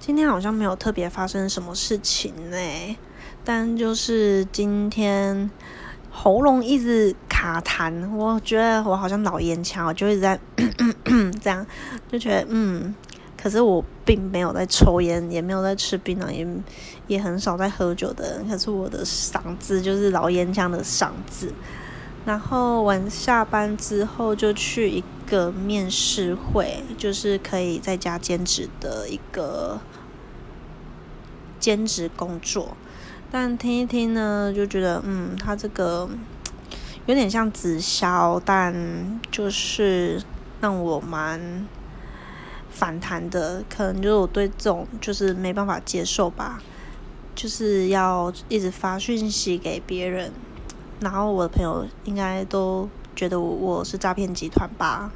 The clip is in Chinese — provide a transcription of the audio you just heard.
今天好像没有特别发生什么事情呢，但就是今天喉咙一直卡痰，我觉得我好像老烟枪，我就一直在 这样，就觉得嗯，可是我并没有在抽烟，也没有在吃槟榔，也也很少在喝酒的人，可是我的嗓子就是老烟枪的嗓子。然后晚下班之后就去一个面试会，就是可以在家兼职的一个兼职工作。但听一听呢，就觉得嗯，他这个有点像直销，但就是让我蛮反弹的。可能就是我对这种就是没办法接受吧，就是要一直发讯息给别人。然后我的朋友应该都觉得我我是诈骗集团吧，